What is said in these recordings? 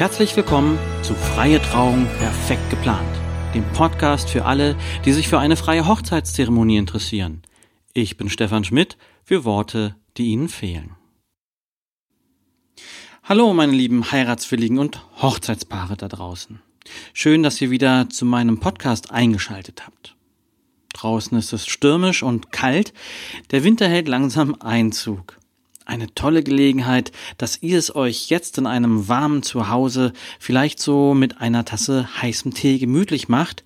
Herzlich willkommen zu Freie Trauung perfekt geplant, dem Podcast für alle, die sich für eine freie Hochzeitszeremonie interessieren. Ich bin Stefan Schmidt für Worte, die Ihnen fehlen. Hallo meine lieben Heiratswilligen und Hochzeitspaare da draußen. Schön, dass ihr wieder zu meinem Podcast eingeschaltet habt. Draußen ist es stürmisch und kalt, der Winter hält langsam Einzug. Eine tolle Gelegenheit, dass ihr es euch jetzt in einem warmen Zuhause vielleicht so mit einer Tasse heißem Tee gemütlich macht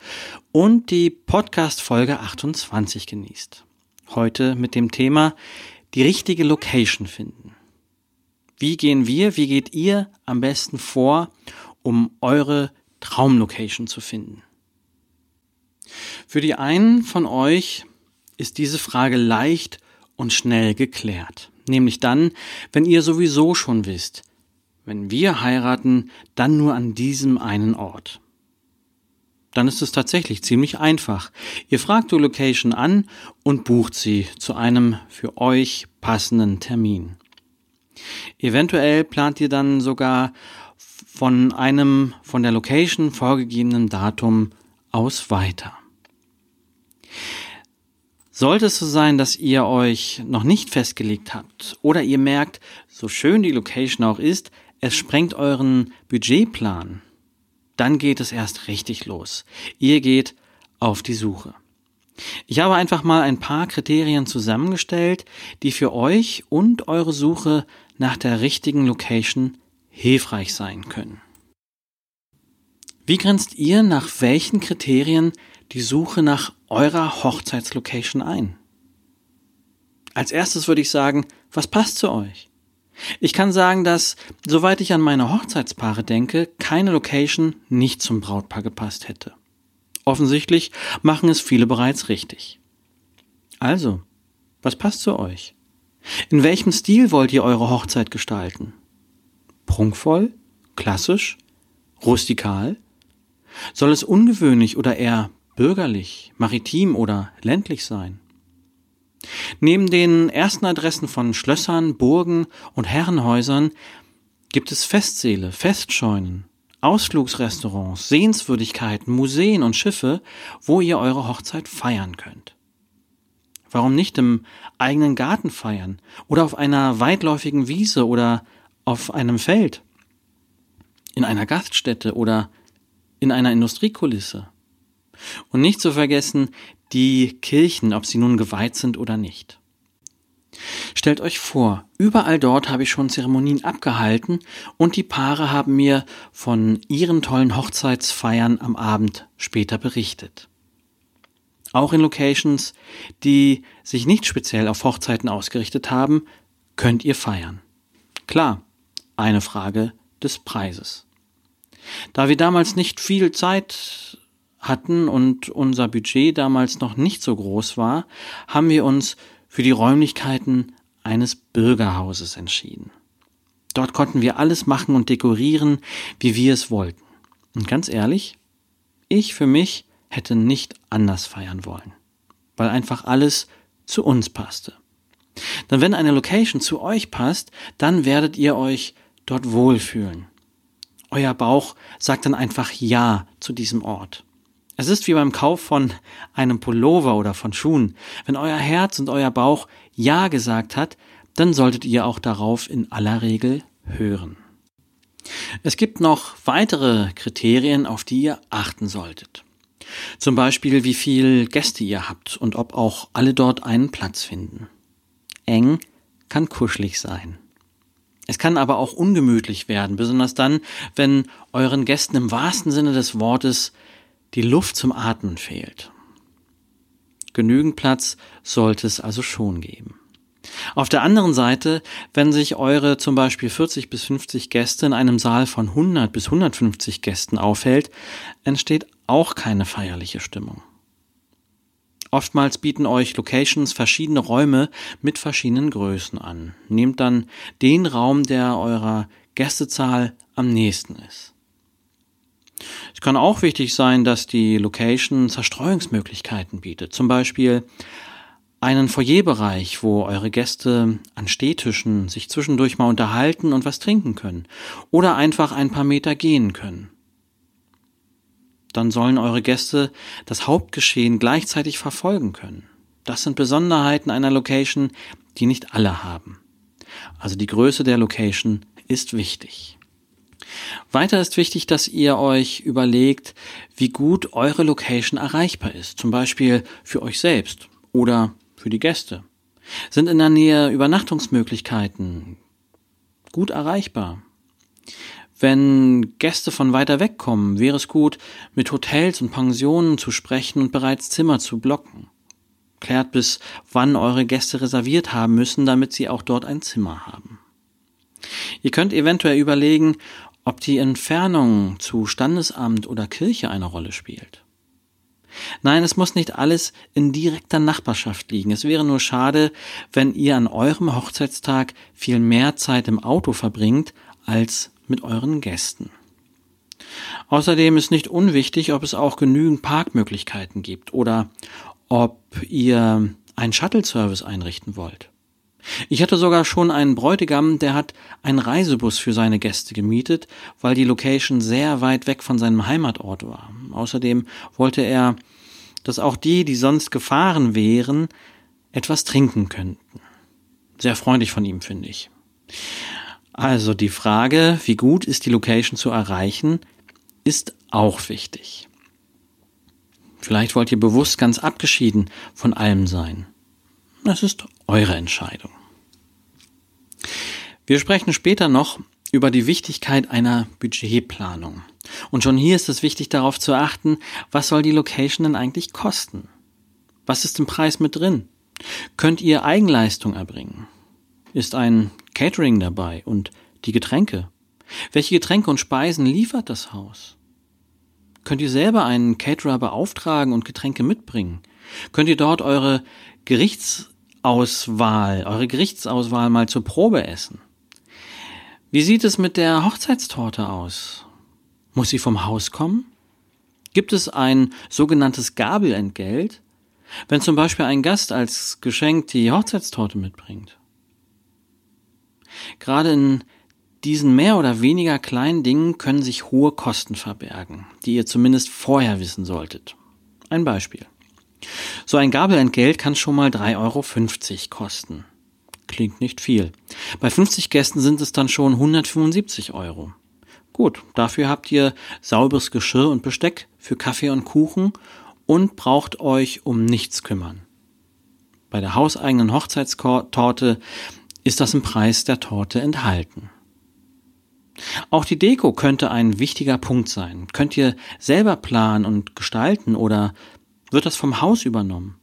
und die Podcast Folge 28 genießt. Heute mit dem Thema die richtige Location finden. Wie gehen wir, wie geht ihr am besten vor, um eure Traumlocation zu finden? Für die einen von euch ist diese Frage leicht und schnell geklärt. Nämlich dann, wenn ihr sowieso schon wisst, wenn wir heiraten, dann nur an diesem einen Ort. Dann ist es tatsächlich ziemlich einfach. Ihr fragt die Location an und bucht sie zu einem für euch passenden Termin. Eventuell plant ihr dann sogar von einem von der Location vorgegebenen Datum aus weiter. Sollte es so sein, dass ihr euch noch nicht festgelegt habt oder ihr merkt, so schön die Location auch ist, es sprengt euren Budgetplan, dann geht es erst richtig los. Ihr geht auf die Suche. Ich habe einfach mal ein paar Kriterien zusammengestellt, die für euch und eure Suche nach der richtigen Location hilfreich sein können. Wie grenzt ihr nach welchen Kriterien die Suche nach eurer Hochzeitslocation ein? Als erstes würde ich sagen, was passt zu euch? Ich kann sagen, dass, soweit ich an meine Hochzeitspaare denke, keine Location nicht zum Brautpaar gepasst hätte. Offensichtlich machen es viele bereits richtig. Also, was passt zu euch? In welchem Stil wollt ihr eure Hochzeit gestalten? Prunkvoll? Klassisch? Rustikal? Soll es ungewöhnlich oder eher bürgerlich, maritim oder ländlich sein. Neben den ersten Adressen von Schlössern, Burgen und Herrenhäusern gibt es Festsäle, Festscheunen, Ausflugsrestaurants, Sehenswürdigkeiten, Museen und Schiffe, wo ihr eure Hochzeit feiern könnt. Warum nicht im eigenen Garten feiern oder auf einer weitläufigen Wiese oder auf einem Feld, in einer Gaststätte oder in einer Industriekulisse? Und nicht zu vergessen die Kirchen, ob sie nun geweiht sind oder nicht. Stellt euch vor, überall dort habe ich schon Zeremonien abgehalten und die Paare haben mir von ihren tollen Hochzeitsfeiern am Abend später berichtet. Auch in Locations, die sich nicht speziell auf Hochzeiten ausgerichtet haben, könnt ihr feiern. Klar, eine Frage des Preises. Da wir damals nicht viel Zeit hatten und unser Budget damals noch nicht so groß war, haben wir uns für die Räumlichkeiten eines Bürgerhauses entschieden. Dort konnten wir alles machen und dekorieren, wie wir es wollten. Und ganz ehrlich, ich für mich hätte nicht anders feiern wollen, weil einfach alles zu uns passte. Denn wenn eine Location zu euch passt, dann werdet ihr euch dort wohlfühlen. Euer Bauch sagt dann einfach Ja zu diesem Ort. Es ist wie beim Kauf von einem Pullover oder von Schuhen. Wenn euer Herz und euer Bauch Ja gesagt hat, dann solltet ihr auch darauf in aller Regel hören. Es gibt noch weitere Kriterien, auf die ihr achten solltet. Zum Beispiel, wie viel Gäste ihr habt und ob auch alle dort einen Platz finden. Eng kann kuschelig sein. Es kann aber auch ungemütlich werden, besonders dann, wenn euren Gästen im wahrsten Sinne des Wortes die Luft zum Atmen fehlt. Genügend Platz sollte es also schon geben. Auf der anderen Seite, wenn sich eure zum Beispiel 40 bis 50 Gäste in einem Saal von 100 bis 150 Gästen aufhält, entsteht auch keine feierliche Stimmung. Oftmals bieten euch Locations verschiedene Räume mit verschiedenen Größen an. Nehmt dann den Raum, der eurer Gästezahl am nächsten ist. Es kann auch wichtig sein, dass die Location Zerstreuungsmöglichkeiten bietet. Zum Beispiel einen Foyerbereich, wo eure Gäste an Stehtischen sich zwischendurch mal unterhalten und was trinken können oder einfach ein paar Meter gehen können. Dann sollen eure Gäste das Hauptgeschehen gleichzeitig verfolgen können. Das sind Besonderheiten einer Location, die nicht alle haben. Also die Größe der Location ist wichtig. Weiter ist wichtig, dass ihr euch überlegt, wie gut eure Location erreichbar ist, zum Beispiel für euch selbst oder für die Gäste? Sind in der Nähe Übernachtungsmöglichkeiten gut erreichbar? Wenn Gäste von weiter weg kommen, wäre es gut, mit Hotels und Pensionen zu sprechen und bereits Zimmer zu blocken. Klärt bis wann eure Gäste reserviert haben müssen, damit sie auch dort ein Zimmer haben. Ihr könnt eventuell überlegen, ob die Entfernung zu Standesamt oder Kirche eine Rolle spielt. Nein, es muss nicht alles in direkter Nachbarschaft liegen. Es wäre nur schade, wenn ihr an eurem Hochzeitstag viel mehr Zeit im Auto verbringt als mit euren Gästen. Außerdem ist nicht unwichtig, ob es auch genügend Parkmöglichkeiten gibt oder ob ihr einen Shuttle-Service einrichten wollt. Ich hatte sogar schon einen Bräutigam, der hat einen Reisebus für seine Gäste gemietet, weil die Location sehr weit weg von seinem Heimatort war. Außerdem wollte er, dass auch die, die sonst gefahren wären, etwas trinken könnten. Sehr freundlich von ihm, finde ich. Also die Frage, wie gut ist die Location zu erreichen, ist auch wichtig. Vielleicht wollt ihr bewusst ganz abgeschieden von allem sein. Das ist eure Entscheidung. Wir sprechen später noch über die Wichtigkeit einer Budgetplanung. Und schon hier ist es wichtig darauf zu achten, was soll die Location denn eigentlich kosten? Was ist im Preis mit drin? Könnt ihr Eigenleistung erbringen? Ist ein Catering dabei und die Getränke? Welche Getränke und Speisen liefert das Haus? Könnt ihr selber einen Caterer beauftragen und Getränke mitbringen? Könnt ihr dort eure Gerichtsauswahl, eure Gerichtsauswahl mal zur Probe essen? Wie sieht es mit der Hochzeitstorte aus? Muss sie vom Haus kommen? Gibt es ein sogenanntes Gabelentgelt, wenn zum Beispiel ein Gast als Geschenk die Hochzeitstorte mitbringt? Gerade in diesen mehr oder weniger kleinen Dingen können sich hohe Kosten verbergen, die ihr zumindest vorher wissen solltet. Ein Beispiel. So ein Gabelentgelt kann schon mal 3,50 Euro kosten. Klingt nicht viel. Bei 50 Gästen sind es dann schon 175 Euro. Gut, dafür habt ihr sauberes Geschirr und Besteck für Kaffee und Kuchen und braucht euch um nichts kümmern. Bei der hauseigenen Hochzeitstorte ist das im Preis der Torte enthalten. Auch die Deko könnte ein wichtiger Punkt sein. Könnt ihr selber planen und gestalten oder wird das vom Haus übernommen?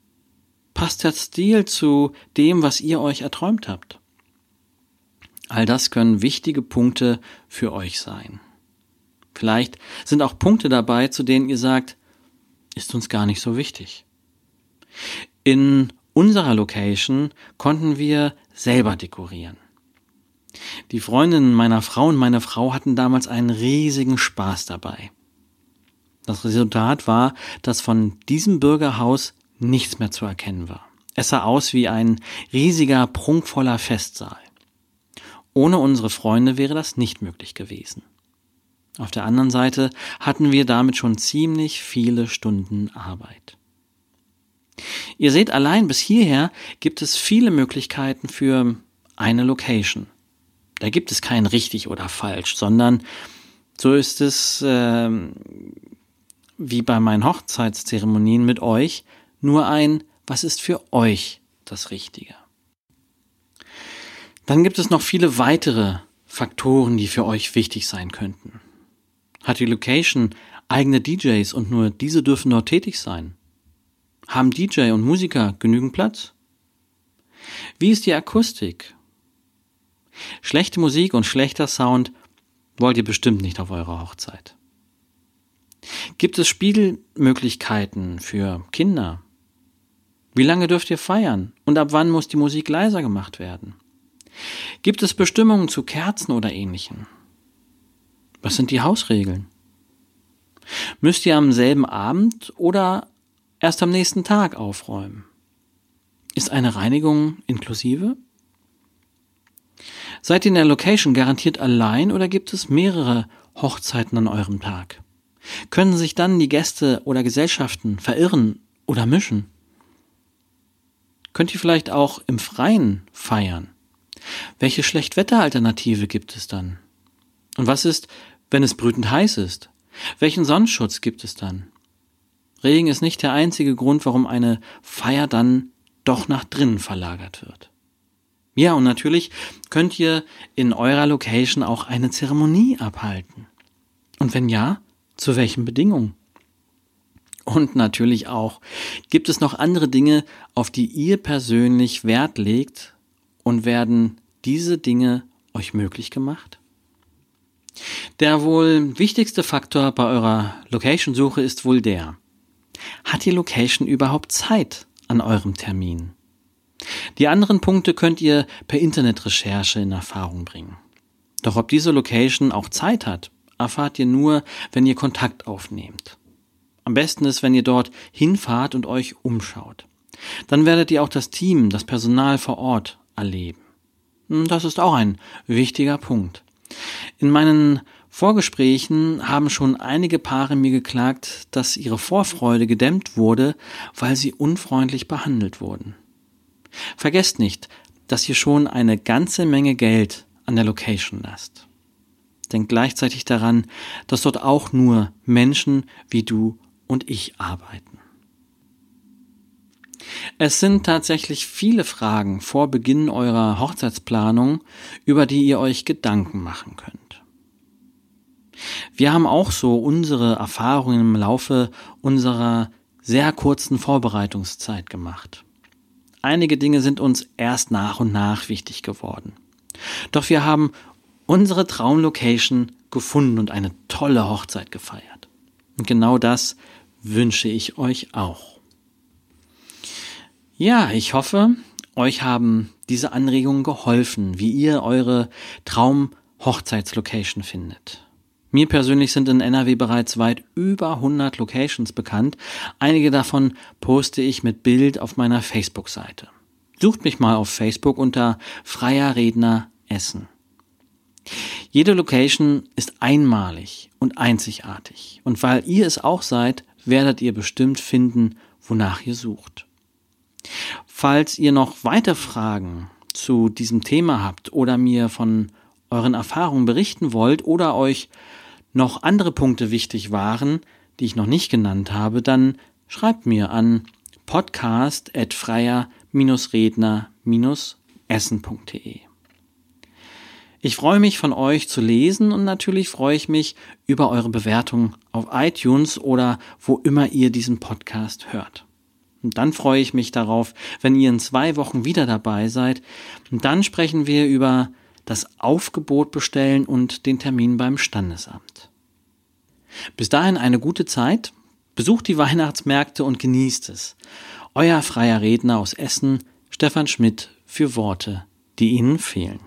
Passt der Stil zu dem, was ihr euch erträumt habt? All das können wichtige Punkte für euch sein. Vielleicht sind auch Punkte dabei, zu denen ihr sagt, ist uns gar nicht so wichtig. In unserer Location konnten wir selber dekorieren. Die Freundinnen meiner Frau und meine Frau hatten damals einen riesigen Spaß dabei. Das Resultat war, dass von diesem Bürgerhaus nichts mehr zu erkennen war. Es sah aus wie ein riesiger, prunkvoller Festsaal. Ohne unsere Freunde wäre das nicht möglich gewesen. Auf der anderen Seite hatten wir damit schon ziemlich viele Stunden Arbeit. Ihr seht, allein bis hierher gibt es viele Möglichkeiten für eine Location. Da gibt es kein richtig oder falsch, sondern so ist es äh, wie bei meinen Hochzeitszeremonien mit euch nur ein, was ist für euch das Richtige. Dann gibt es noch viele weitere Faktoren, die für euch wichtig sein könnten. Hat die Location eigene DJs und nur diese dürfen dort tätig sein? Haben DJ und Musiker genügend Platz? Wie ist die Akustik? Schlechte Musik und schlechter Sound wollt ihr bestimmt nicht auf eurer Hochzeit. Gibt es Spielmöglichkeiten für Kinder? Wie lange dürft ihr feiern? Und ab wann muss die Musik leiser gemacht werden? Gibt es Bestimmungen zu Kerzen oder ähnlichem? Was sind die Hausregeln? Müsst ihr am selben Abend oder erst am nächsten Tag aufräumen? Ist eine Reinigung inklusive? Seid ihr in der Location garantiert allein oder gibt es mehrere Hochzeiten an eurem Tag? Können sich dann die Gäste oder Gesellschaften verirren oder mischen? Könnt ihr vielleicht auch im Freien feiern? Welche Schlechtwetteralternative gibt es dann? Und was ist, wenn es brütend heiß ist? Welchen Sonnenschutz gibt es dann? Regen ist nicht der einzige Grund, warum eine Feier dann doch nach drinnen verlagert wird. Ja, und natürlich könnt ihr in eurer Location auch eine Zeremonie abhalten. Und wenn ja, zu welchen Bedingungen? Und natürlich auch, gibt es noch andere Dinge, auf die ihr persönlich Wert legt und werden diese Dinge euch möglich gemacht? Der wohl wichtigste Faktor bei eurer Location-Suche ist wohl der, hat die Location überhaupt Zeit an eurem Termin? Die anderen Punkte könnt ihr per Internetrecherche in Erfahrung bringen. Doch ob diese Location auch Zeit hat, erfahrt ihr nur, wenn ihr Kontakt aufnehmt. Am besten ist, wenn ihr dort hinfahrt und euch umschaut. Dann werdet ihr auch das Team, das Personal vor Ort erleben. Hm, das ist auch ein wichtiger Punkt. In meinen Vorgesprächen haben schon einige Paare mir geklagt, dass ihre Vorfreude gedämmt wurde, weil sie unfreundlich behandelt wurden. Vergesst nicht, dass ihr schon eine ganze Menge Geld an der Location lasst. Denkt gleichzeitig daran, dass dort auch nur Menschen wie du und ich arbeiten. Es sind tatsächlich viele Fragen vor Beginn eurer Hochzeitsplanung, über die ihr euch Gedanken machen könnt. Wir haben auch so unsere Erfahrungen im Laufe unserer sehr kurzen Vorbereitungszeit gemacht. Einige Dinge sind uns erst nach und nach wichtig geworden. Doch wir haben unsere Traumlocation gefunden und eine tolle Hochzeit gefeiert. Und genau das wünsche ich euch auch. Ja, ich hoffe, euch haben diese Anregungen geholfen, wie ihr eure Traum-Hochzeitslocation findet. Mir persönlich sind in NRW bereits weit über 100 Locations bekannt. Einige davon poste ich mit Bild auf meiner Facebook-Seite. Sucht mich mal auf Facebook unter Freier Redner Essen. Jede Location ist einmalig und einzigartig. Und weil ihr es auch seid, werdet ihr bestimmt finden, wonach ihr sucht. Falls ihr noch weitere Fragen zu diesem Thema habt oder mir von euren Erfahrungen berichten wollt oder euch noch andere Punkte wichtig waren, die ich noch nicht genannt habe, dann schreibt mir an podcast.freier-redner-essen.de. Ich freue mich von euch zu lesen und natürlich freue ich mich über eure Bewertung auf iTunes oder wo immer ihr diesen Podcast hört. Und dann freue ich mich darauf, wenn ihr in zwei Wochen wieder dabei seid. Und dann sprechen wir über das Aufgebot bestellen und den Termin beim Standesamt. Bis dahin eine gute Zeit, besucht die Weihnachtsmärkte und genießt es. Euer freier Redner aus Essen, Stefan Schmidt, für Worte, die Ihnen fehlen.